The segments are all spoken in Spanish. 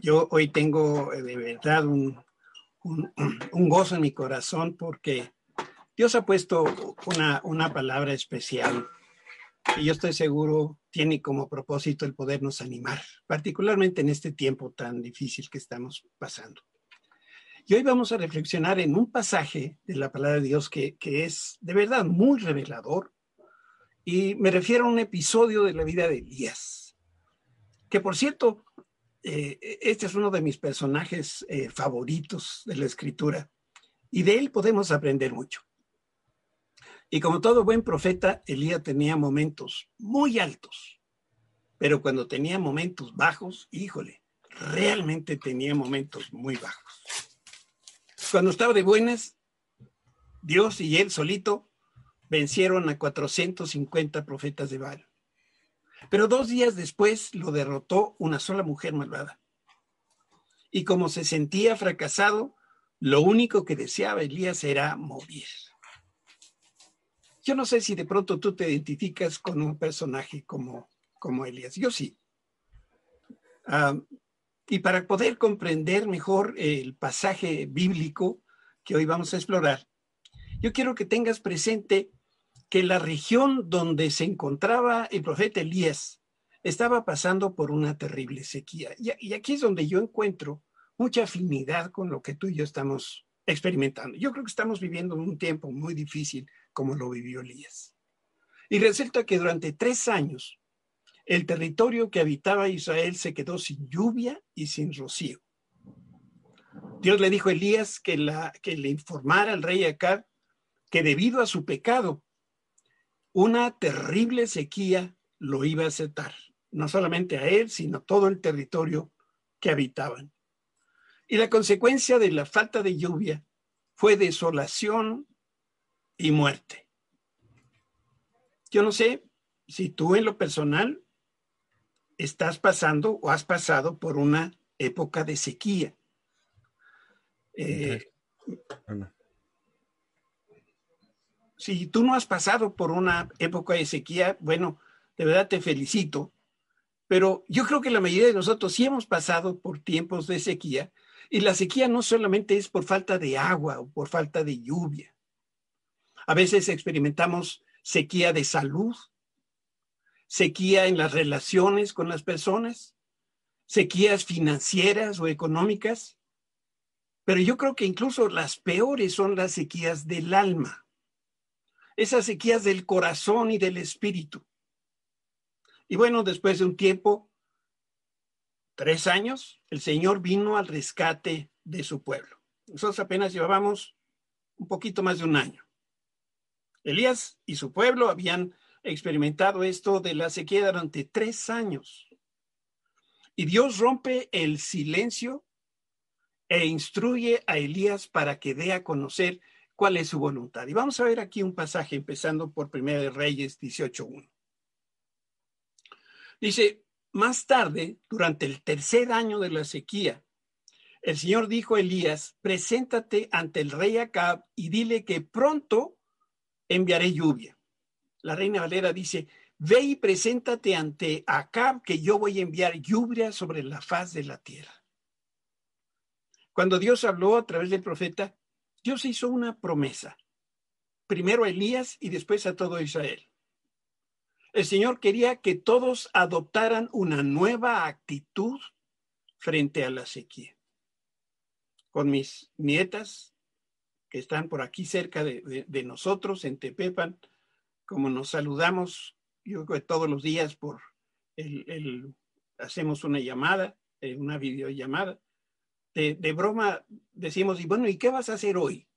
yo hoy tengo eh, de verdad un, un, gozo en mi corazón porque Dios ha puesto una, una palabra especial y yo estoy seguro tiene como propósito el podernos animar, particularmente en este tiempo tan difícil que estamos pasando. Y hoy vamos a reflexionar en un pasaje de la palabra de Dios que, que es de verdad muy revelador. Y me refiero a un episodio de la vida de Elías, que por cierto, eh, este es uno de mis personajes eh, favoritos de la escritura y de él podemos aprender mucho. Y como todo buen profeta, Elías tenía momentos muy altos, pero cuando tenía momentos bajos, híjole, realmente tenía momentos muy bajos. Cuando estaba de buenas, Dios y él solito vencieron a 450 profetas de Baal. Pero dos días después lo derrotó una sola mujer malvada. Y como se sentía fracasado, lo único que deseaba Elías era morir. Yo no sé si de pronto tú te identificas con un personaje como, como Elías. Yo sí. Ah, y para poder comprender mejor el pasaje bíblico que hoy vamos a explorar, yo quiero que tengas presente que la región donde se encontraba el profeta Elías estaba pasando por una terrible sequía. Y, aquí es donde yo encuentro mucha afinidad con lo que tú y yo estamos experimentando. Yo creo que estamos viviendo un tiempo muy difícil como lo vivió Elías. Y resulta que durante tres años el territorio que habitaba Israel se quedó sin lluvia y sin rocío. Dios le dijo a Elías que, le informara al rey Acab que debido a su pecado, una terrible sequía lo iba a aceptar, no solamente a él, sino todo el territorio que habitaban. Y la consecuencia de la falta de lluvia fue desolación y muerte. Yo no sé si tú en lo personal estás pasando o has pasado por una época de sequía. Eh, si tú no has pasado por una época de sequía, bueno, de verdad te felicito, pero yo creo que la mayoría de nosotros sí hemos pasado por tiempos de sequía y la sequía no solamente es por falta de agua o por falta de lluvia. A veces experimentamos sequía de salud, sequía en las relaciones con las personas, sequías financieras o económicas, pero yo creo que incluso las peores son las sequías del alma, esas sequías del corazón y del espíritu. Y bueno, después de un tiempo, tres años, el Señor vino al rescate de su pueblo. Nosotros apenas llevábamos un poquito más de un año. Elías y su pueblo habían experimentado esto de la sequía durante tres años. Y Dios rompe el silencio e instruye a Elías para que dé a conocer cuál es su voluntad. Y vamos a ver aquí un pasaje empezando por 1 Reyes 18.1. Dice, más tarde, durante el tercer año de la sequía, el Señor dijo a Elías, preséntate ante el rey Acab y dile que pronto enviaré lluvia la reina Valera dice, ve y preséntate ante Acab que yo voy a enviar lluvia sobre la faz de la tierra. Cuando Dios habló a través del profeta, Dios hizo una promesa, primero a Elías y después a todo Israel. El Señor quería que todos adoptaran una nueva actitud frente a la sequía. Con mis nietas, que están por aquí cerca de, nosotros, en Tepepan, como nos saludamos, yo creo que todos los días por el, hacemos una llamada, eh, una videollamada, de, broma decimos, y bueno, ¿y qué vas a hacer hoy?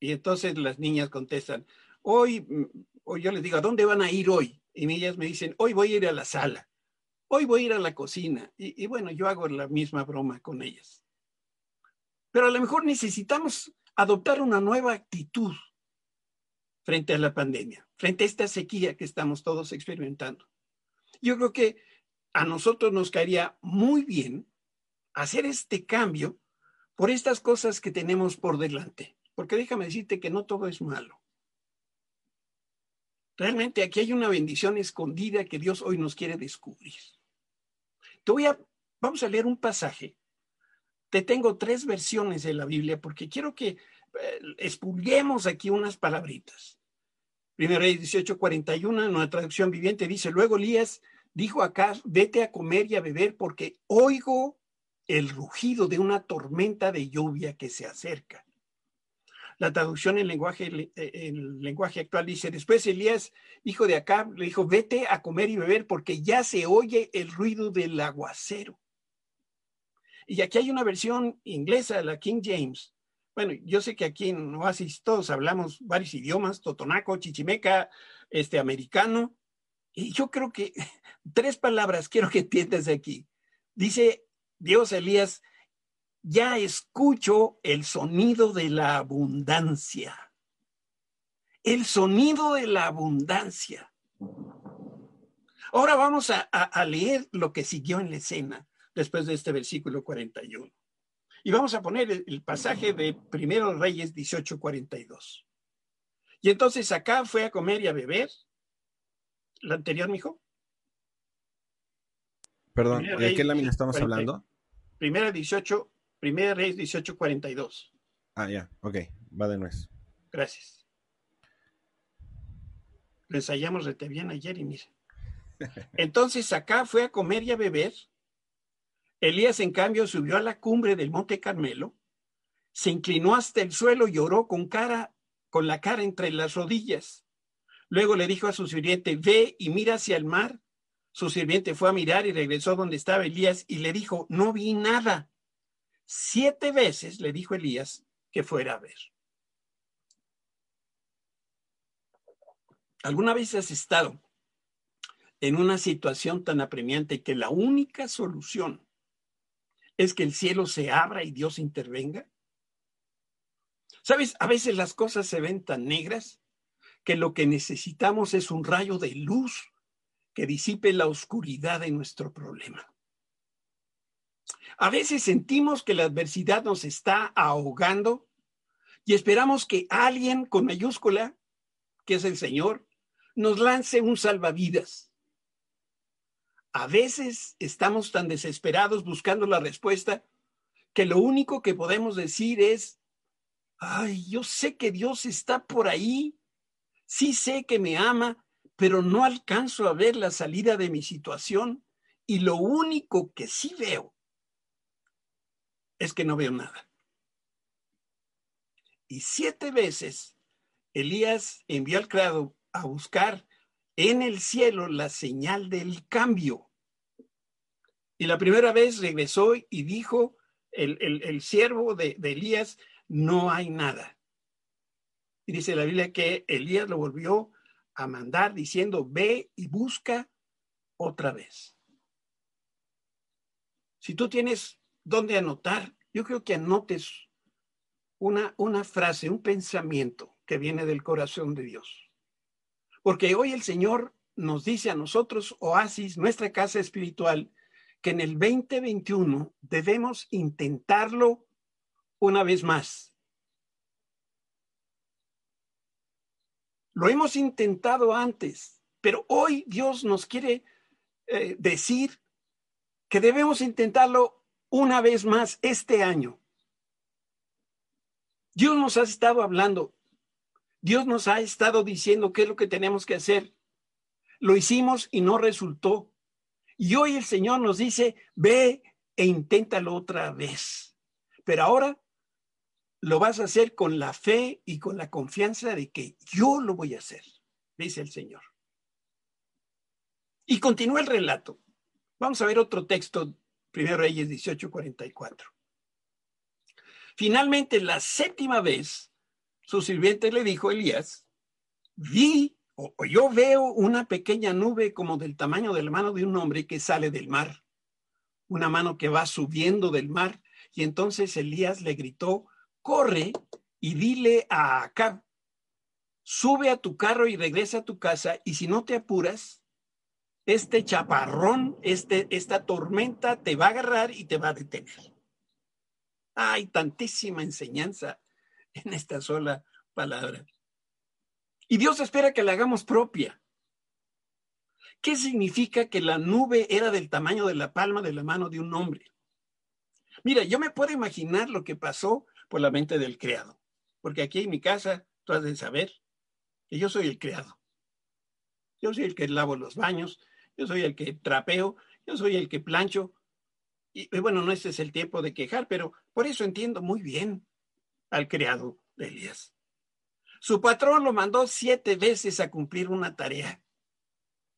Y entonces las niñas contestan, hoy, mm, o yo les digo, ¿a dónde van a ir hoy? Y ellas me dicen, hoy voy a ir a la sala, hoy voy a ir a la cocina. Y bueno, yo hago la misma broma con ellas. Pero a lo mejor necesitamos adoptar una nueva actitud frente a la pandemia, frente a esta sequía que estamos todos experimentando. Yo creo que a nosotros nos caería muy bien hacer este cambio por estas cosas que tenemos por delante, porque déjame decirte que no todo es malo. Realmente aquí hay una bendición escondida que Dios hoy nos quiere descubrir. Te voy a Vamos a leer un pasaje. Te tengo tres versiones de la Biblia porque quiero que eh, expulguemos aquí unas palabritas. Primero Reyes 18:41, en una traducción viviente, dice, luego Elías dijo acá, vete a comer y a beber porque oigo el rugido de una tormenta de lluvia que se acerca. La traducción en lenguaje, en lenguaje actual dice, después Elías, hijo de Acab, le dijo, vete a comer y beber porque ya se oye el ruido del aguacero. Y aquí hay una versión inglesa, la King James. Bueno, yo sé que aquí en Oasis todos hablamos varios idiomas, totonaco, chichimeca, este, americano. Y yo creo que tres palabras quiero que entiendas aquí. Dice Dios Elías, ya escucho el sonido de la abundancia. El sonido de la abundancia. Ahora vamos a, a, leer lo que siguió en la escena después de este versículo 41. Y vamos a poner el, el pasaje de Primero Reyes 18:42. Y entonces acá fue a comer y a beber. ¿La anterior, mijo? Perdón, ¿de qué lámina estamos hablando? Primera 18, Primera Reyes 18:42. Ah, ya, ok, va de nuez. Gracias. Lo ensayamos de bien ayer y mira. Entonces acá fue a comer y a beber. Elías, en cambio, subió a la cumbre del monte Carmelo, se inclinó hasta el suelo y oró con cara, con la cara entre las rodillas. Luego le dijo a su sirviente, ve y mira hacia el mar. Su sirviente fue a mirar y regresó donde estaba Elías y le dijo, no vi nada. Siete veces le dijo Elías que fuera a ver. ¿Alguna vez has estado en una situación tan apremiante que la única solución es que el cielo se abra y Dios intervenga? ¿Sabes? A veces las cosas se ven tan negras que lo que necesitamos es un rayo de luz que disipe la oscuridad de nuestro problema. A veces sentimos que la adversidad nos está ahogando y esperamos que alguien con mayúscula, que es el Señor, nos lance un salvavidas. A veces estamos tan desesperados buscando la respuesta que lo único que podemos decir es, ay, yo sé que Dios está por ahí, sí sé que me ama, pero no alcanzo a ver la salida de mi situación y lo único que sí veo es que no veo nada. Y siete veces Elías envió al criado a buscar en el cielo la señal del cambio. Y la primera vez regresó y dijo el, siervo de, de Elías, no hay nada. Y dice la Biblia que Elías lo volvió a mandar diciendo, ve y busca otra vez. Si tú tienes dónde anotar, yo creo que anotes una, una frase, un pensamiento que viene del corazón de Dios. Porque hoy el Señor nos dice a nosotros, Oasis, nuestra casa espiritual, que en el 2021 debemos intentarlo una vez más. Lo hemos intentado antes, pero hoy Dios nos quiere eh, decir que debemos intentarlo una vez más este año. Dios nos ha estado hablando, Dios nos ha estado diciendo qué es lo que tenemos que hacer. Lo hicimos y no resultó. Y hoy el Señor nos dice, ve e inténtalo otra vez. Pero ahora lo vas a hacer con la fe y con la confianza de que yo lo voy a hacer, dice el Señor. Y continúa el relato. Vamos a ver otro texto, Primero Reyes 18:44. Finalmente, la séptima vez, su sirviente le dijo a Elías, vi o, o yo veo una pequeña nube como del tamaño de la mano de un hombre que sale del mar, una mano que va subiendo del mar. Y entonces Elías le gritó, corre y dile a Acab, sube a tu carro y regresa a tu casa y si no te apuras, este chaparrón, este, esta tormenta te va a agarrar y te va a detener. Hay tantísima enseñanza en esta sola palabra. Y Dios espera que la hagamos propia, ¿Qué significa que la nube era del tamaño de la palma de la mano de un hombre? Mira, yo me puedo imaginar lo que pasó por la mente del criado, porque aquí en mi casa tú has de saber que yo soy el criado. Yo soy el que lavo los baños, yo soy el que trapeo, yo soy el que plancho. Y, bueno, no ese es el tiempo de quejar, pero por eso entiendo muy bien al criado de Elías. Su patrón lo mandó siete veces a cumplir una tarea.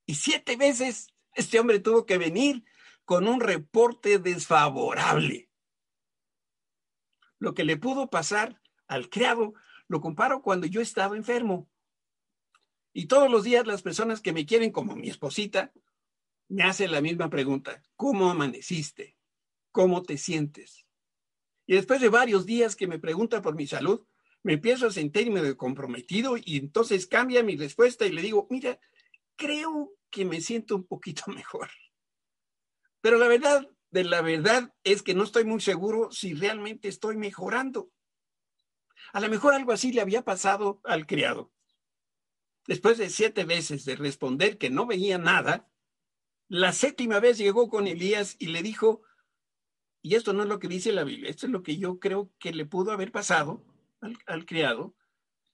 Y siete veces este hombre tuvo que venir con un reporte desfavorable. Lo que le pudo pasar al criado lo comparo cuando yo estaba enfermo. Y todos los días las personas que me quieren como mi esposita me hacen la misma pregunta. ¿Cómo amaneciste? ¿Cómo te sientes? Y después de varios días que me pregunta por mi salud, me empiezo a sentirme comprometido y entonces cambia mi respuesta y le digo, mira, creo que me siento un poquito mejor. Pero la verdad de la verdad es que no estoy muy seguro si realmente estoy mejorando. A lo mejor algo así le había pasado al criado. Después de siete veces de responder que no veía nada, la séptima vez llegó con Elías y le dijo, y esto no es lo que dice la Biblia, esto es lo que yo creo que le pudo haber pasado al, al criado.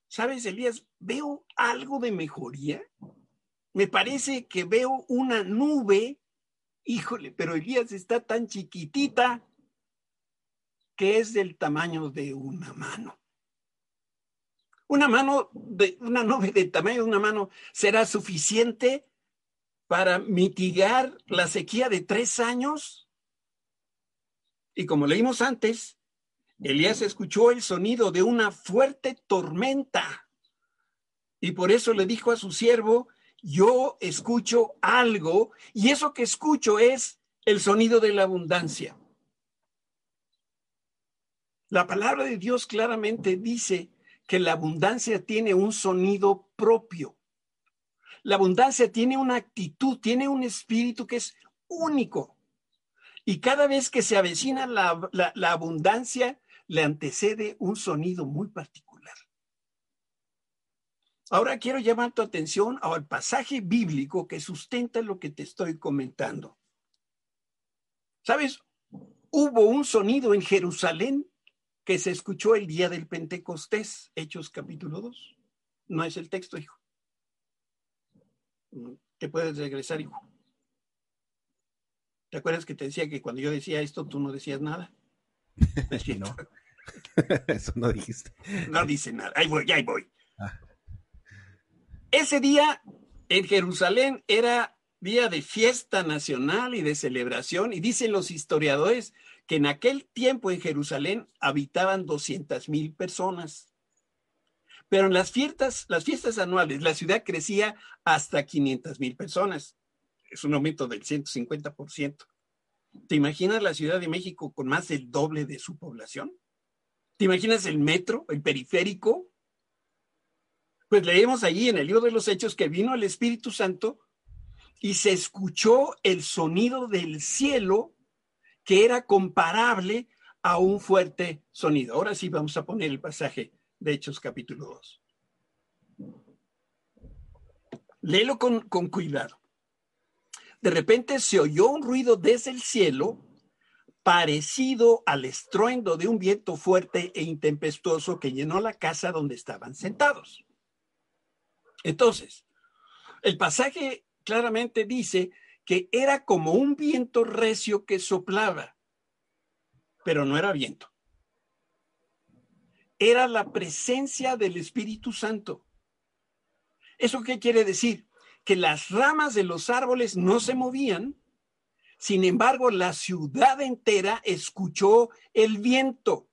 ¿Sabes, Elías? Veo algo de mejoría me parece que veo una nube, híjole, pero Elías está tan chiquitita que es del tamaño de una mano. Una mano, de, una nube del tamaño de una mano será suficiente para mitigar la sequía de tres años. Y como leímos antes, Elías escuchó el sonido de una fuerte tormenta. Y por eso le dijo a su siervo, yo escucho algo y eso que escucho es el sonido de la abundancia. La palabra de Dios claramente dice que la abundancia tiene un sonido propio. La abundancia tiene una actitud, tiene un espíritu que es único. Y cada vez que se avecina la, la abundancia, le antecede un sonido muy particular. Ahora quiero llamar tu atención al pasaje bíblico que sustenta lo que te estoy comentando. ¿Sabes? Hubo un sonido en Jerusalén que se escuchó el día del Pentecostés, Hechos capítulo 2. No es el texto, hijo. Te puedes regresar, hijo. ¿Te acuerdas que te decía que cuando yo decía esto tú no decías nada? no. Eso no dijiste. No dice nada. Ahí voy, ahí voy. Ese día en Jerusalén era día de fiesta nacional y de celebración, y dicen los historiadores que en aquel tiempo en Jerusalén habitaban 200 mil personas. Pero en las fiestas, las fiestas anuales, la ciudad crecía hasta 500 mil personas. Es un aumento del 150%. ¿Te imaginas la Ciudad de México con más del doble de su población? ¿Te imaginas el metro, el periférico? Pues leemos allí en el libro de los Hechos que vino el Espíritu Santo y se escuchó el sonido del cielo que era comparable a un fuerte sonido. Ahora sí vamos a poner el pasaje de Hechos capítulo 2. Léelo con, con cuidado. De repente se oyó un ruido desde el cielo parecido al estruendo de un viento fuerte e intempestuoso que llenó la casa donde estaban sentados. Entonces, el pasaje claramente dice que era como un viento recio que soplaba, pero no era viento. Era la presencia del Espíritu Santo. ¿Eso qué quiere decir? Que las ramas de los árboles no se movían, sin embargo, la ciudad entera escuchó el viento.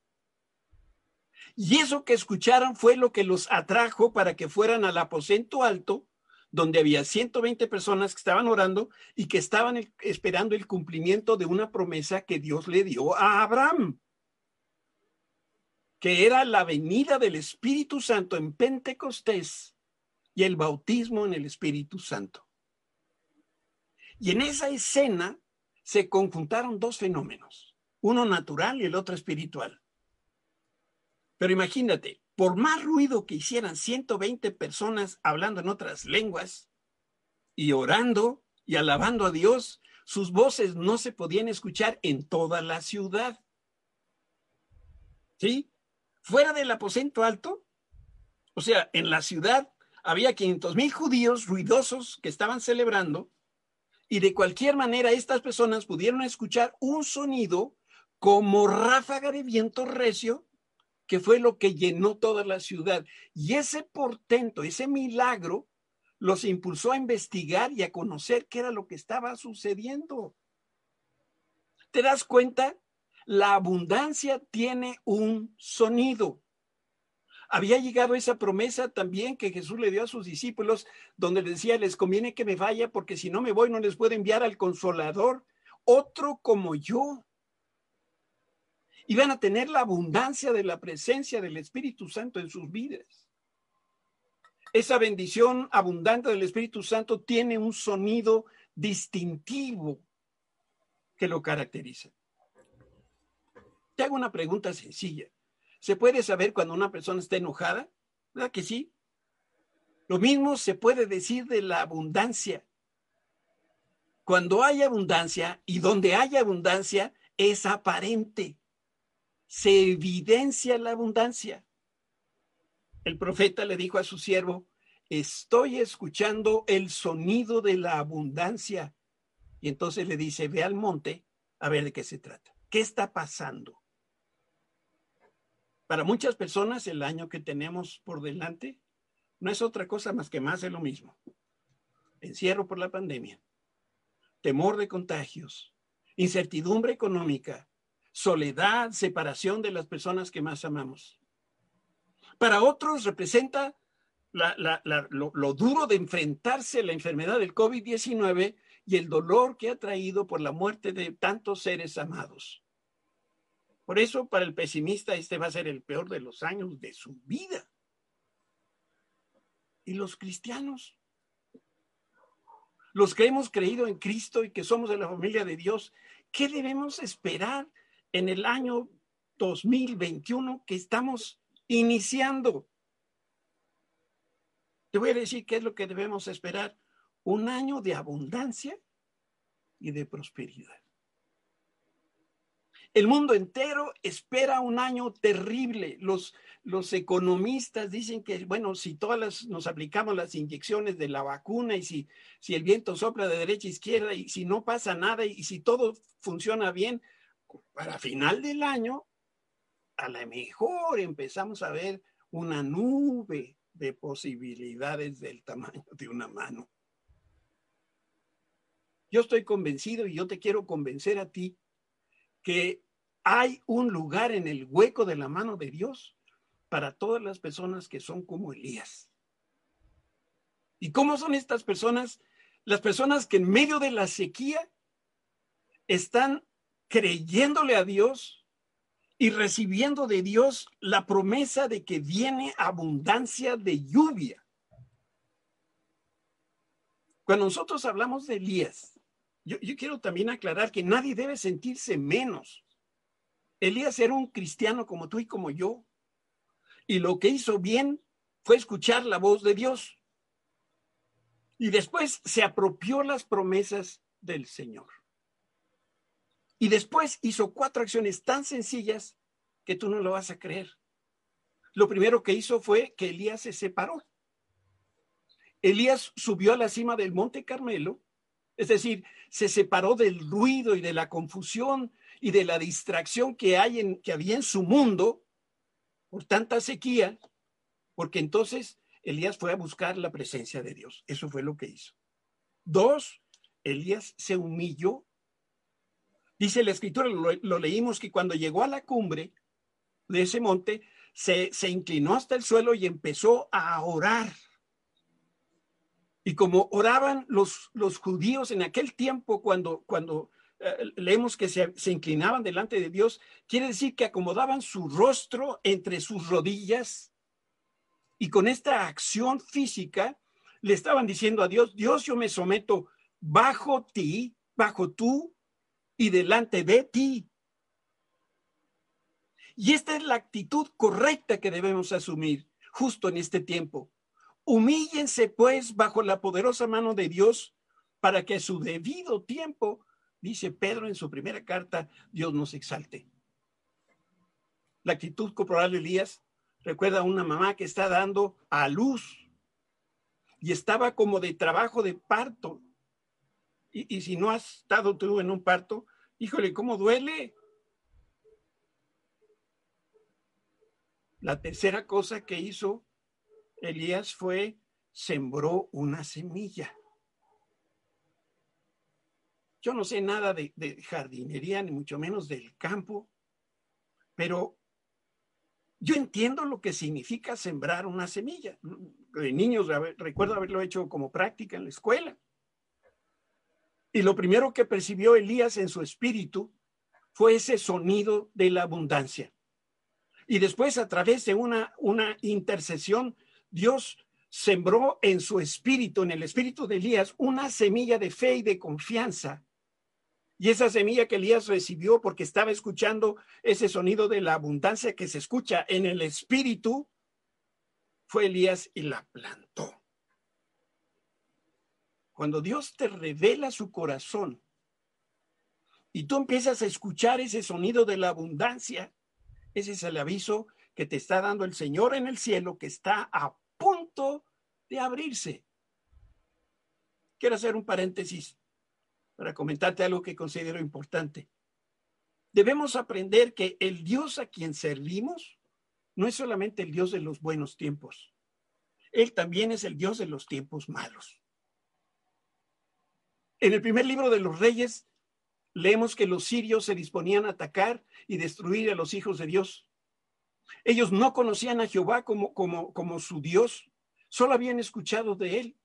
Y eso que escucharon fue lo que los atrajo para que fueran al aposento alto, donde había 120 personas que estaban orando y que estaban esperando el cumplimiento de una promesa que Dios le dio a Abraham, que era la venida del Espíritu Santo en Pentecostés y el bautismo en el Espíritu Santo. Y en esa escena se conjuntaron dos fenómenos, uno natural y el otro espiritual. Pero imagínate, por más ruido que hicieran 120 personas hablando en otras lenguas y orando, y alabando a Dios, sus voces no se podían escuchar en toda la ciudad. ¿Sí? Fuera del aposento alto, o sea, en la ciudad había 500 mil judíos ruidosos que estaban celebrando y de cualquier manera estas personas pudieron escuchar un sonido como ráfaga de viento recio que fue lo que llenó toda la ciudad. Y ese portento, ese milagro, los impulsó a investigar y a conocer qué era lo que estaba sucediendo. ¿Te das cuenta? La abundancia tiene un sonido. Había llegado esa promesa también que Jesús le dio a sus discípulos, donde les decía, les conviene que me vaya porque si no me voy no les puedo enviar al consolador, otro como yo. Y van a tener la abundancia de la presencia del Espíritu Santo en sus vidas. Esa bendición abundante del Espíritu Santo tiene un sonido distintivo que lo caracteriza. Te hago una pregunta sencilla. ¿Se puede saber cuando una persona está enojada? ¿Verdad que sí? Lo mismo se puede decir de la abundancia. Cuando hay abundancia y donde hay abundancia es aparente. Se evidencia la abundancia. El profeta le dijo a su siervo, estoy escuchando el sonido de la abundancia. Y entonces le dice, ve al monte a ver de qué se trata. ¿Qué está pasando? Para muchas personas el año que tenemos por delante no es otra cosa más que más de lo mismo. Encierro por la pandemia, temor de contagios, incertidumbre económica, soledad, separación de las personas que más amamos. Para otros representa lo, lo, duro de enfrentarse a la enfermedad del COVID-19 y el dolor que ha traído por la muerte de tantos seres amados. Por eso, para el pesimista, este va a ser el peor de los años de su vida. ¿Y los cristianos? Los que hemos creído en Cristo y que somos de la familia de Dios, ¿qué debemos esperar en el año 2021 que estamos iniciando? Te voy a decir qué es lo que debemos esperar. Un año de abundancia y de prosperidad. El mundo entero espera un año terrible. Los, los economistas dicen que, bueno, si todas nos aplicamos las inyecciones de la vacuna y si, si el viento sopla de derecha a izquierda y si no pasa nada y si todo funciona bien, para final del año, a lo mejor empezamos a ver una nube de posibilidades del tamaño de una mano. Yo estoy convencido y yo te quiero convencer a ti que hay un lugar en el hueco de la mano de Dios para todas las personas que son como Elías. ¿Y cómo son estas personas? Las personas que en medio de la sequía están creyéndole a Dios y recibiendo de Dios la promesa de que viene abundancia de lluvia. Cuando nosotros hablamos de Elías, yo, quiero también aclarar que nadie debe sentirse menos Elías era un cristiano como tú y como yo. Y lo que hizo bien fue escuchar la voz de Dios. Y después se apropió las promesas del Señor. Y después hizo cuatro acciones tan sencillas que tú no lo vas a creer. Lo primero que hizo fue que Elías se separó. Elías subió a la cima del monte Carmelo, es decir, se separó del ruido y de la confusión y de la distracción que, hay en, que había en su mundo por tanta sequía, porque entonces Elías fue a buscar la presencia de Dios. Eso fue lo que hizo. Dos, Elías se humilló. Dice la escritura, lo, leímos, que cuando llegó a la cumbre de ese monte, se, se inclinó hasta el suelo y empezó a orar. Y como oraban los, los judíos en aquel tiempo, cuando, cuando eh, leemos que se, inclinaban delante de Dios, quiere decir que acomodaban su rostro entre sus rodillas y con esta acción física le estaban diciendo a Dios, Dios, yo me someto bajo ti, bajo tú y delante de ti. Y esta es la actitud correcta que debemos asumir justo en este tiempo. Humíllense pues bajo la poderosa mano de Dios para que a su debido tiempo, dice Pedro en su primera carta, Dios nos exalte. La actitud corporal de Elías recuerda a una mamá que está dando a luz y estaba como de trabajo de parto. Y, si no has estado tú en un parto, híjole, ¿cómo duele? La tercera cosa que hizo Elías fue sembró una semilla. Yo no sé nada de, jardinería, ni mucho menos del campo, pero yo entiendo lo que significa sembrar una semilla. De niños recuerdo haberlo hecho como práctica en la escuela. Y lo primero que percibió Elías en su espíritu fue ese sonido de la abundancia. Y después, a través de una, una intercesión, Dios sembró en su espíritu, en el espíritu de Elías, una semilla de fe y de confianza. Y esa semilla que Elías recibió porque estaba escuchando ese sonido de la abundancia que se escucha en el espíritu, fue Elías y la plantó. Cuando Dios te revela su corazón y tú empiezas a escuchar ese sonido de la abundancia, ese es el aviso que te está dando el Señor en el cielo que está a punto de abrirse. Quiero hacer un paréntesis para comentarte algo que considero importante. Debemos aprender que el Dios a quien servimos no es solamente el Dios de los buenos tiempos. Él también es el Dios de los tiempos malos. En el primer libro de los reyes leemos que los sirios se disponían a atacar y destruir a los hijos de Dios. Ellos no conocían a Jehová como, como, como su Dios, solo habían escuchado de él.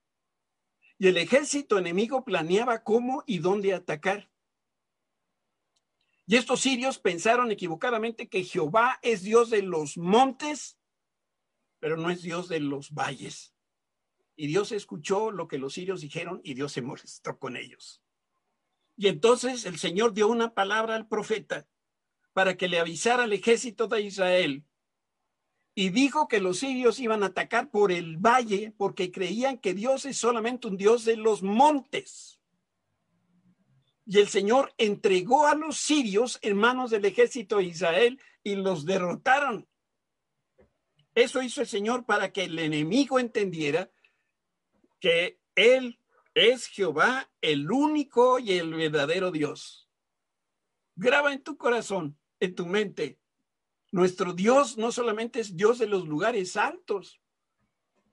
Y el ejército enemigo planeaba cómo y dónde atacar. Y estos sirios pensaron equivocadamente que Jehová es Dios de los montes, pero no es Dios de los valles. Y Dios escuchó lo que los sirios dijeron y Dios se molestó con ellos. Y entonces el Señor dio una palabra al profeta para que le avisara al ejército de Israel y dijo que los sirios iban a atacar por el valle porque creían que Dios es solamente un Dios de los montes. Y el Señor entregó a los sirios en manos del ejército de Israel y los derrotaron. Eso hizo el Señor para que el enemigo entendiera que Él es Jehová el único y el verdadero Dios. Graba en tu corazón, en tu mente. Nuestro Dios no solamente es Dios de los lugares altos,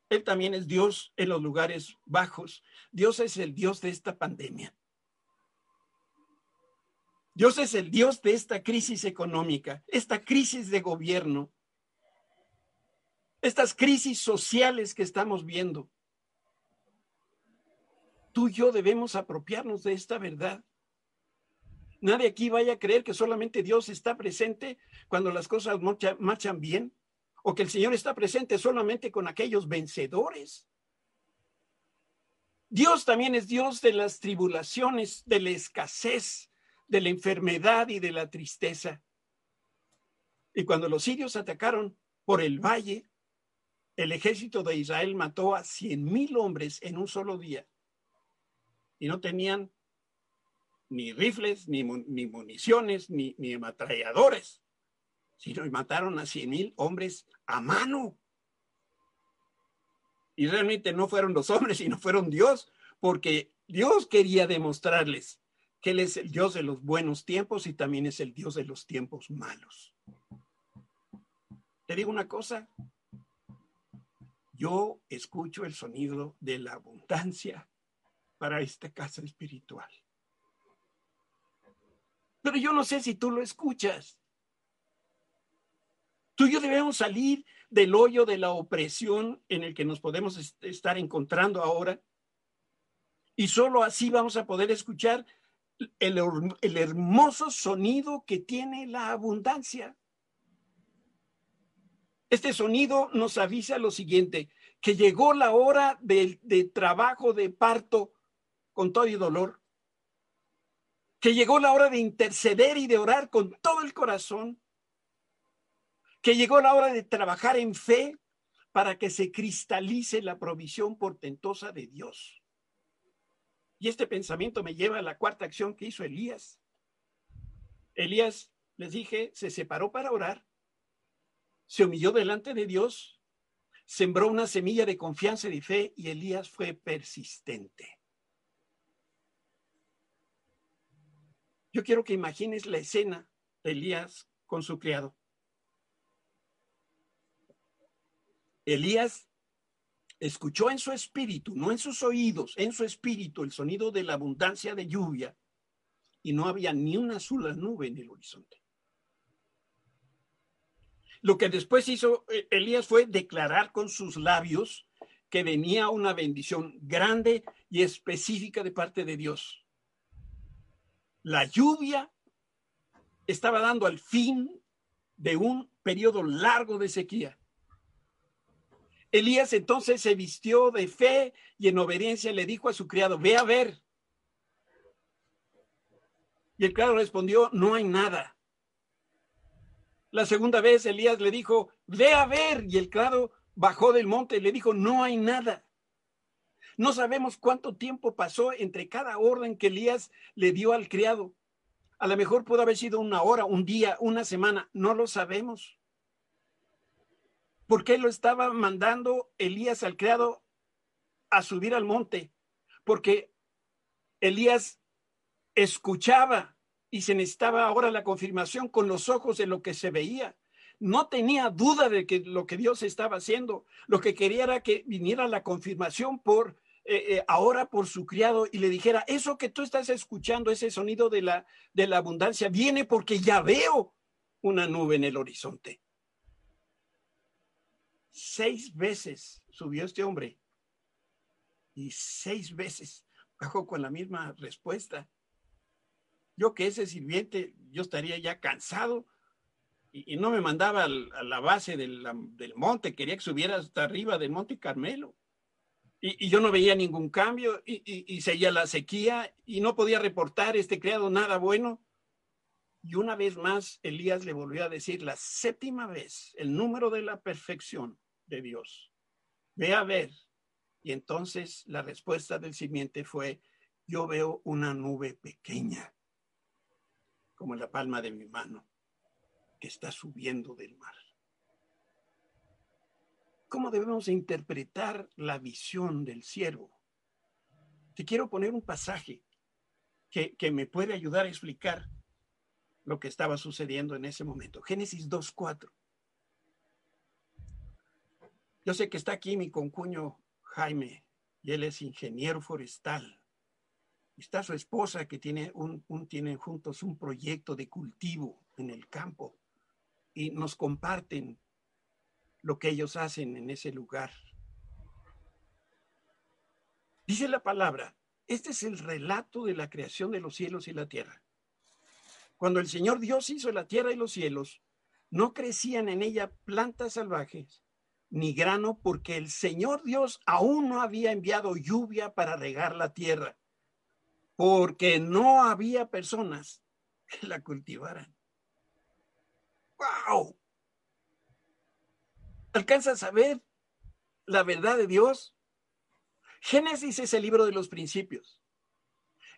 Él también es Dios en los lugares bajos. Dios es el Dios de esta pandemia. Dios es el Dios de esta crisis económica, esta crisis de gobierno, estas crisis sociales que estamos viendo tú y yo debemos apropiarnos de esta verdad. Nadie aquí vaya a creer que solamente Dios está presente cuando las cosas marchan bien o que el Señor está presente solamente con aquellos vencedores. Dios también es Dios de las tribulaciones, de la escasez, de la enfermedad y de la tristeza. Y cuando los sirios atacaron por el valle, el ejército de Israel mató a cien mil hombres en un solo día y no tenían ni rifles, ni, municiones, ni, ni ametralladores, sino mataron a cien mil hombres a mano. Y realmente no fueron los hombres, sino fueron Dios, porque Dios quería demostrarles que Él es el Dios de los buenos tiempos y también es el Dios de los tiempos malos. Te digo una cosa, yo escucho el sonido de la abundancia para esta casa espiritual. Pero yo no sé si tú lo escuchas. Tú y yo debemos salir del hoyo de la opresión en el que nos podemos estar encontrando ahora. Y solo así vamos a poder escuchar el, hermoso sonido que tiene la abundancia. Este sonido nos avisa lo siguiente, que llegó la hora de, de trabajo de parto con todo y dolor, que llegó la hora de interceder y de orar con todo el corazón, que llegó la hora de trabajar en fe para que se cristalice la provisión portentosa de Dios. Y este pensamiento me lleva a la cuarta acción que hizo Elías. Elías, les dije, se separó para orar, se humilló delante de Dios, sembró una semilla de confianza y de fe y Elías fue persistente. Yo quiero que imagines la escena de Elías con su criado. Elías escuchó en su espíritu, no en sus oídos, en su espíritu el sonido de la abundancia de lluvia y no había ni una sola nube en el horizonte. Lo que después hizo eh, Elías fue declarar con sus labios que venía una bendición grande y específica de parte de Dios. La lluvia estaba dando al fin de un periodo largo de sequía. Elías entonces se vistió de fe y en obediencia le dijo a su criado, ve a ver. Y el criado respondió, no hay nada. La segunda vez Elías le dijo, ve a ver. Y el criado bajó del monte y le dijo, no hay nada. No sabemos cuánto tiempo pasó entre cada orden que Elías le dio al criado. A lo mejor pudo haber sido una hora, un día, una semana, no lo sabemos. ¿Por qué lo estaba mandando Elías al criado a subir al monte? Porque Elías escuchaba y se necesitaba ahora la confirmación con los ojos de lo que se veía. No tenía duda de que lo que Dios estaba haciendo. Lo que quería era que viniera la confirmación por eh, eh, ahora por su criado y le dijera, eso que tú estás escuchando, ese sonido de la, de la abundancia, viene porque ya veo una nube en el horizonte. Seis veces subió este hombre y seis veces bajó con la misma respuesta. Yo que ese sirviente, yo estaría ya cansado y, no me mandaba a la base del, monte, quería que subiera hasta arriba del monte Carmelo. Y, yo no veía ningún cambio y, y, seguía la sequía y no podía reportar este criado nada bueno. Y una vez más, Elías le volvió a decir la séptima vez el número de la perfección de Dios. Ve a ver. Y entonces la respuesta del simiente fue, yo veo una nube pequeña, como la palma de mi mano, que está subiendo del mar. ¿Cómo debemos interpretar la visión del siervo? Te quiero poner un pasaje que, que me puede ayudar a explicar lo que estaba sucediendo en ese momento. Génesis 2.4. Yo sé que está aquí mi concuño Jaime y él es ingeniero forestal. Está su esposa que tiene un, tienen juntos un proyecto de cultivo en el campo y nos comparten lo que ellos hacen en ese lugar. Dice la palabra, este es el relato de la creación de los cielos y la tierra. Cuando el Señor Dios hizo la tierra y los cielos, no crecían en ella plantas salvajes, ni grano, porque el Señor Dios aún no había enviado lluvia para regar la tierra, porque no había personas que la cultivaran. ¡Wow! ¿Alcanzas a ver la verdad de Dios? Génesis es el libro de los principios.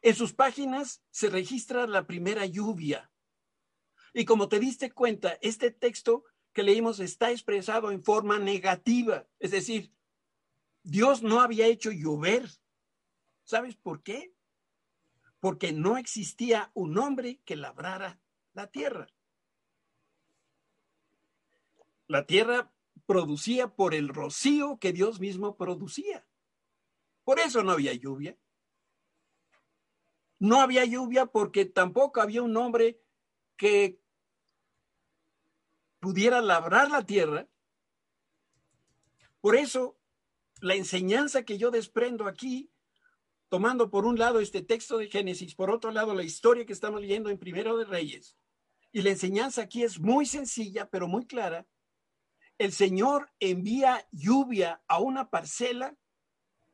En sus páginas se registra la primera lluvia. Y como te diste cuenta, este texto que leímos está expresado en forma negativa. Es decir, Dios no había hecho llover. ¿Sabes por qué? Porque no existía un hombre que labrara la tierra. La tierra producía por el rocío que Dios mismo producía. Por eso no había lluvia. No había lluvia porque tampoco había un hombre que pudiera labrar la tierra. Por eso, la enseñanza que yo desprendo aquí, tomando por un lado este texto de Génesis, por otro lado la historia que estamos leyendo en Primero de Reyes, y la enseñanza aquí es muy sencilla, pero muy clara. El Señor envía lluvia a una parcela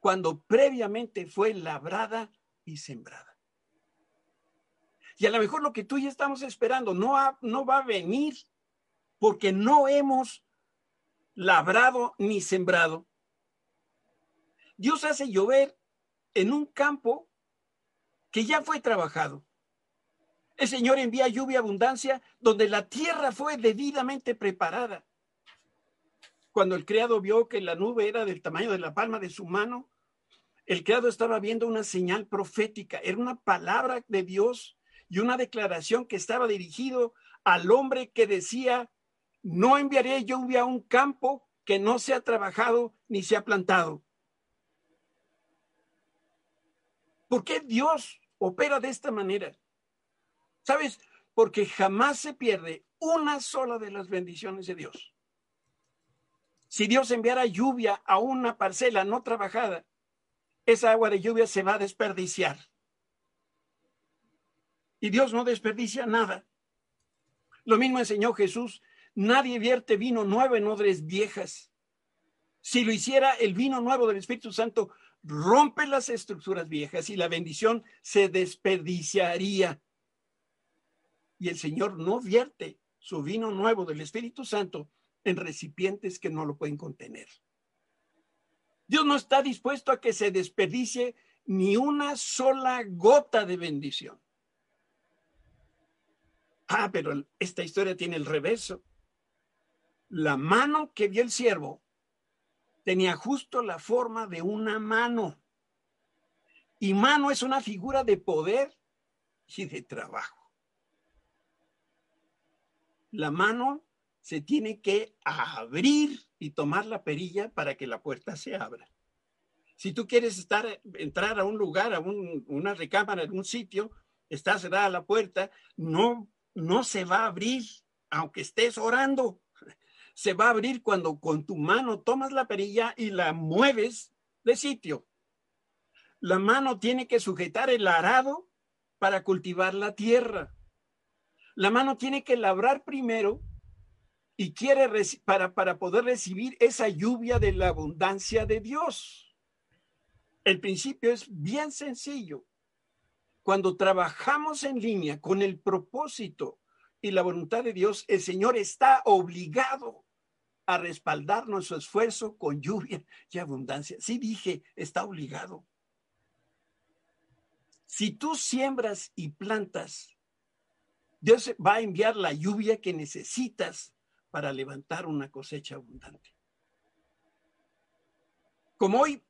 cuando previamente fue labrada y sembrada. Y a lo mejor lo que tú y yo estamos esperando no, no va a venir porque no hemos labrado ni sembrado. Dios hace llover en un campo que ya fue trabajado. El Señor envía lluvia abundancia donde la tierra fue debidamente preparada. Cuando el criado vio que la nube era del tamaño de la palma de su mano, el criado estaba viendo una señal profética, era una palabra de Dios y una declaración que estaba dirigido al hombre que decía, no enviaré lluvia a un campo que no se ha trabajado ni se ha plantado. ¿Por qué Dios opera de esta manera? ¿Sabes? Porque jamás se pierde una sola de las bendiciones de Dios. Si Dios enviara lluvia a una parcela no trabajada, esa agua de lluvia se va a desperdiciar. Y Dios no desperdicia nada. Lo mismo enseñó Jesús. Nadie vierte vino nuevo en odres viejas. Si lo hiciera el vino nuevo del Espíritu Santo, rompe las estructuras viejas y la bendición se desperdiciaría y el Señor no vierte su vino nuevo del Espíritu Santo en recipientes que no lo pueden contener. Dios no está dispuesto a que se desperdicie ni una sola gota de bendición. Ah, pero esta historia tiene el reverso. La mano que vio el siervo tenía justo la forma de una mano. Y mano es una figura de poder y de trabajo la mano se tiene que abrir y tomar la perilla para que la puerta se abra. Si tú quieres estar, entrar a un lugar, a una recámara, en un sitio, está cerrada la puerta, no, no se va a abrir, aunque estés orando. Se va a abrir cuando con tu mano tomas la perilla y la mueves de sitio. La mano tiene que sujetar el arado para cultivar la tierra. La mano tiene que labrar primero y quiere para, para poder recibir esa lluvia de la abundancia de Dios. El principio es bien sencillo. Cuando trabajamos en línea con el propósito y la voluntad de Dios, el Señor está obligado a respaldar nuestro esfuerzo con lluvia y abundancia. Sí dije, está obligado. Si tú siembras y plantas Dios va a enviar la lluvia que necesitas para levantar una cosecha abundante. Como hoy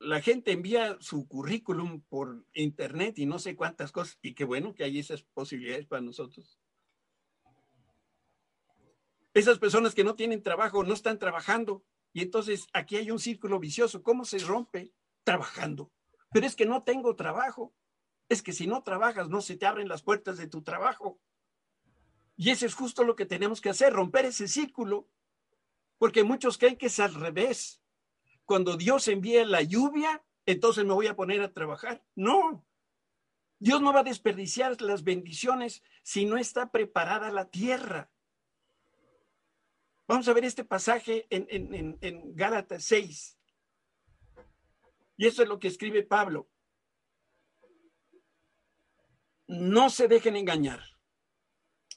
la gente envía su currículum por internet y no sé cuántas cosas, y qué bueno que hay esas posibilidades para nosotros. Esas personas que no tienen trabajo no están trabajando y entonces aquí hay un círculo vicioso. ¿Cómo se rompe? Trabajando. Pero es que no tengo trabajo. Es que si no trabajas, no se te abren las puertas de tu trabajo. Y eso es justo lo que tenemos que hacer, romper ese círculo, porque muchos creen que es al revés. Cuando Dios envía la lluvia, entonces me voy a poner a trabajar. No, Dios no va a desperdiciar las bendiciones si no está preparada la tierra. Vamos a ver este pasaje en, en, en Gálatas 6. Y eso es lo que escribe Pablo no se dejen engañar.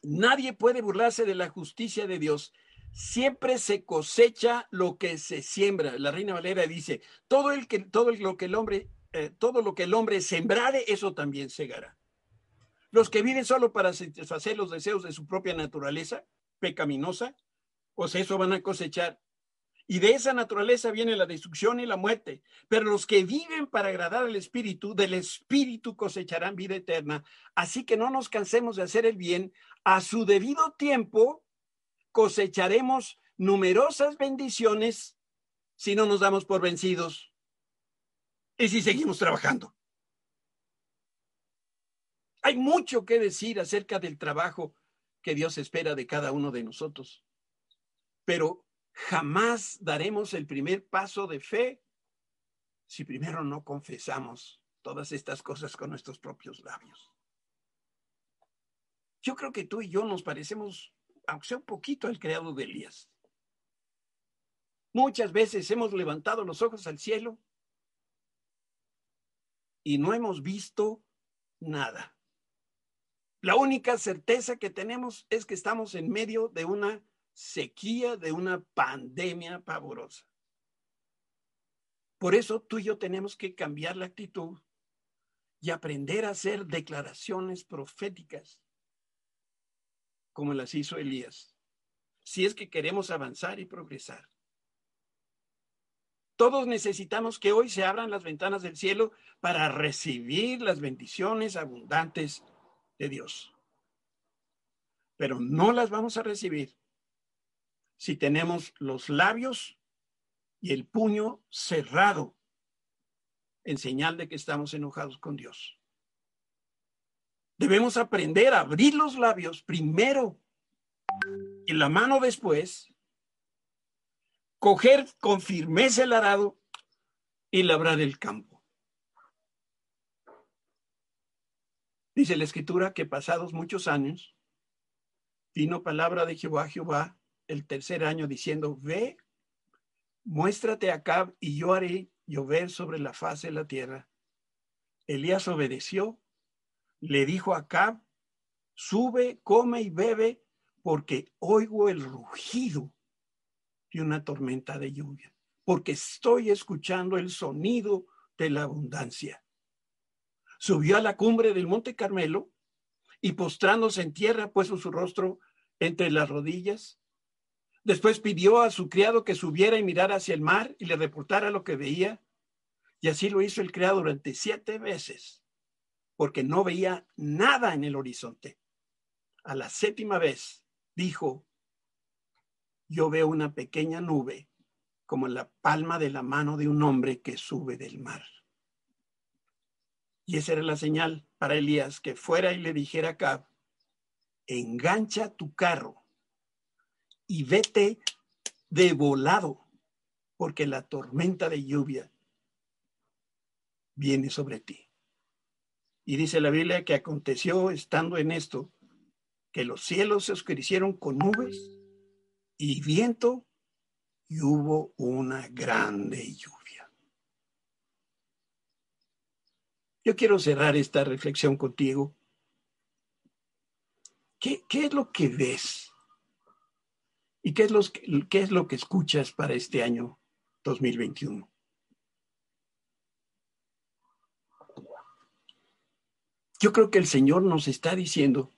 Nadie puede burlarse de la justicia de Dios. Siempre se cosecha lo que se siembra. La Reina Valera dice, todo, el que, todo lo que el hombre, eh, todo lo que el hombre sembrare, eso también segará. Los que viven solo para satisfacer los deseos de su propia naturaleza pecaminosa, pues eso van a cosechar. Y de esa naturaleza viene la destrucción y la muerte. Pero los que viven para agradar al Espíritu, del Espíritu cosecharán vida eterna. Así que no nos cansemos de hacer el bien. A su debido tiempo cosecharemos numerosas bendiciones si no nos damos por vencidos y si seguimos trabajando. Hay mucho que decir acerca del trabajo que Dios espera de cada uno de nosotros. Pero Jamás daremos el primer paso de fe si primero no confesamos todas estas cosas con nuestros propios labios. Yo creo que tú y yo nos parecemos, aunque sea un poquito, al creado de Elías. Muchas veces hemos levantado los ojos al cielo y no hemos visto nada. La única certeza que tenemos es que estamos en medio de una sequía de una pandemia pavorosa. Por eso tú y yo tenemos que cambiar la actitud y aprender a hacer declaraciones proféticas como las hizo Elías, si es que queremos avanzar y progresar. Todos necesitamos que hoy se abran las ventanas del cielo para recibir las bendiciones abundantes de Dios. Pero no las vamos a recibir si tenemos los labios y el puño cerrado en señal de que estamos enojados con Dios. Debemos aprender a abrir los labios primero y la mano después, coger con firmeza el arado y labrar el campo. Dice la escritura que pasados muchos años, vino palabra de Jehová, Jehová, el tercer año, diciendo, ve, muéstrate acá y yo haré llover sobre la faz de la tierra. Elías obedeció, le dijo a Acab, sube, come y bebe, porque oigo el rugido de una tormenta de lluvia, porque estoy escuchando el sonido de la abundancia. Subió a la cumbre del monte Carmelo y postrándose en tierra, puso su rostro entre las rodillas. Después pidió a su criado que subiera y mirara hacia el mar y le reportara lo que veía. Y así lo hizo el criado durante siete veces, porque no veía nada en el horizonte. A la séptima vez dijo, yo veo una pequeña nube como la palma de la mano de un hombre que sube del mar. Y esa era la señal para Elías, que fuera y le dijera a Cab, engancha tu carro y vete de volado, porque la tormenta de lluvia viene sobre ti. Y dice la Biblia que aconteció estando en esto, que los cielos se oscurecieron con nubes y viento y hubo una grande lluvia. Yo quiero cerrar esta reflexión contigo. ¿Qué, qué es lo que ves? ¿Y qué es, los, qué es lo que escuchas para este año 2021? Yo creo que el Señor nos está diciendo,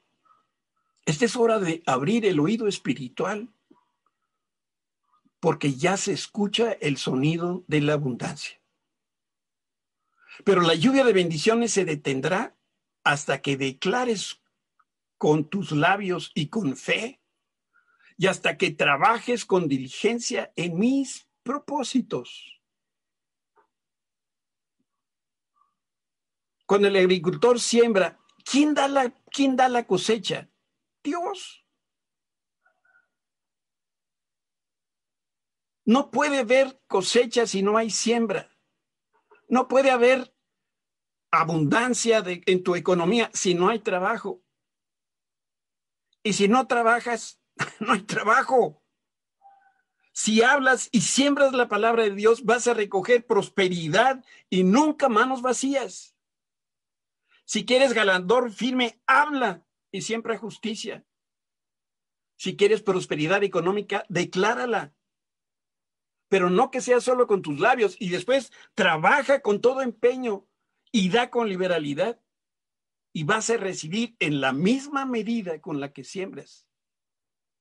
esta es hora de abrir el oído espiritual porque ya se escucha el sonido de la abundancia. Pero la lluvia de bendiciones se detendrá hasta que declares con tus labios y con fe y hasta que trabajes con diligencia en mis propósitos. Cuando el agricultor siembra, ¿quién da la, quién da la cosecha? Dios. No puede haber cosecha si no hay siembra. No puede haber abundancia de, en tu economía si no hay trabajo. Y si no trabajas, no hay trabajo. Si hablas y siembras la palabra de Dios, vas a recoger prosperidad y nunca manos vacías. Si quieres galandor firme, habla y siembra justicia. Si quieres prosperidad económica, declárala pero no que sea solo con tus labios y después trabaja con todo empeño y da con liberalidad y vas a recibir en la misma medida con la que siembras.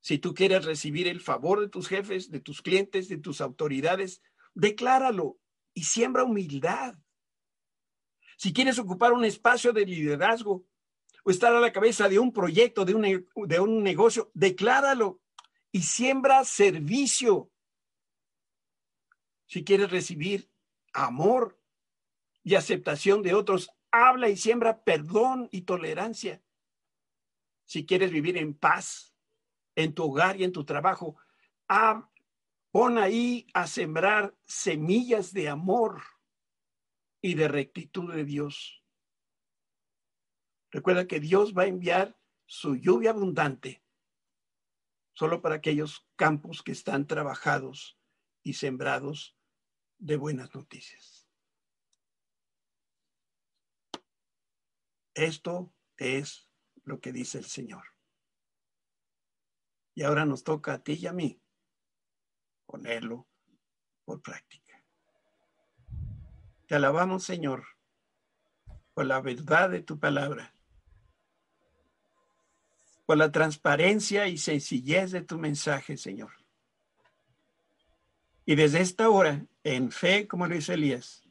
Si tú quieres recibir el favor de tus jefes, de tus clientes, de tus autoridades, decláralo y siembra humildad. Si quieres ocupar un espacio de liderazgo o estar a la cabeza de un proyecto, de un, de un negocio, decláralo y siembra servicio si quieres recibir amor y aceptación de otros, habla y siembra perdón y tolerancia. Si quieres vivir en paz en tu hogar y en tu trabajo, pon ahí a sembrar semillas de amor y de rectitud de Dios. Recuerda que Dios va a enviar su lluvia abundante solo para aquellos campos que están trabajados y sembrados de buenas noticias. Esto es lo que dice el Señor. Y ahora nos toca a ti y a mí ponerlo por práctica. Te alabamos, Señor, por la verdad de tu palabra, por la transparencia y sencillez de tu mensaje, Señor. Y desde esta hora, en fe, como lo hizo Elías,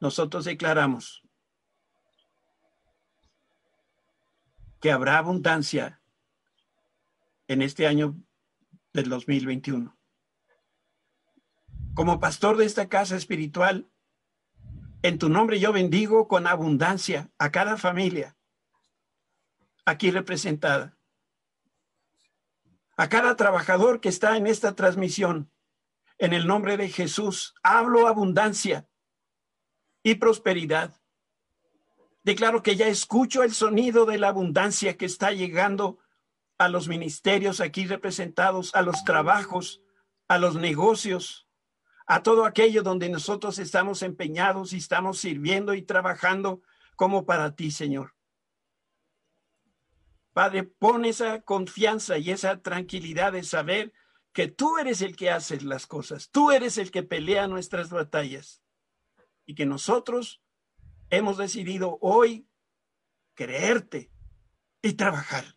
nosotros declaramos que habrá abundancia en este año del 2021. Como pastor de esta casa espiritual, en tu nombre yo bendigo con abundancia a cada familia aquí representada, a cada trabajador que está en esta transmisión. En el nombre de Jesús, hablo abundancia y prosperidad. Declaro que ya escucho el sonido de la abundancia que está llegando a los ministerios aquí representados, a los trabajos, a los negocios, a todo aquello donde nosotros estamos empeñados y estamos sirviendo y trabajando como para ti, Señor. Padre, pon esa confianza y esa tranquilidad de saber que tú eres el que haces las cosas, tú eres el que pelea nuestras batallas y que nosotros hemos decidido hoy creerte y trabajar.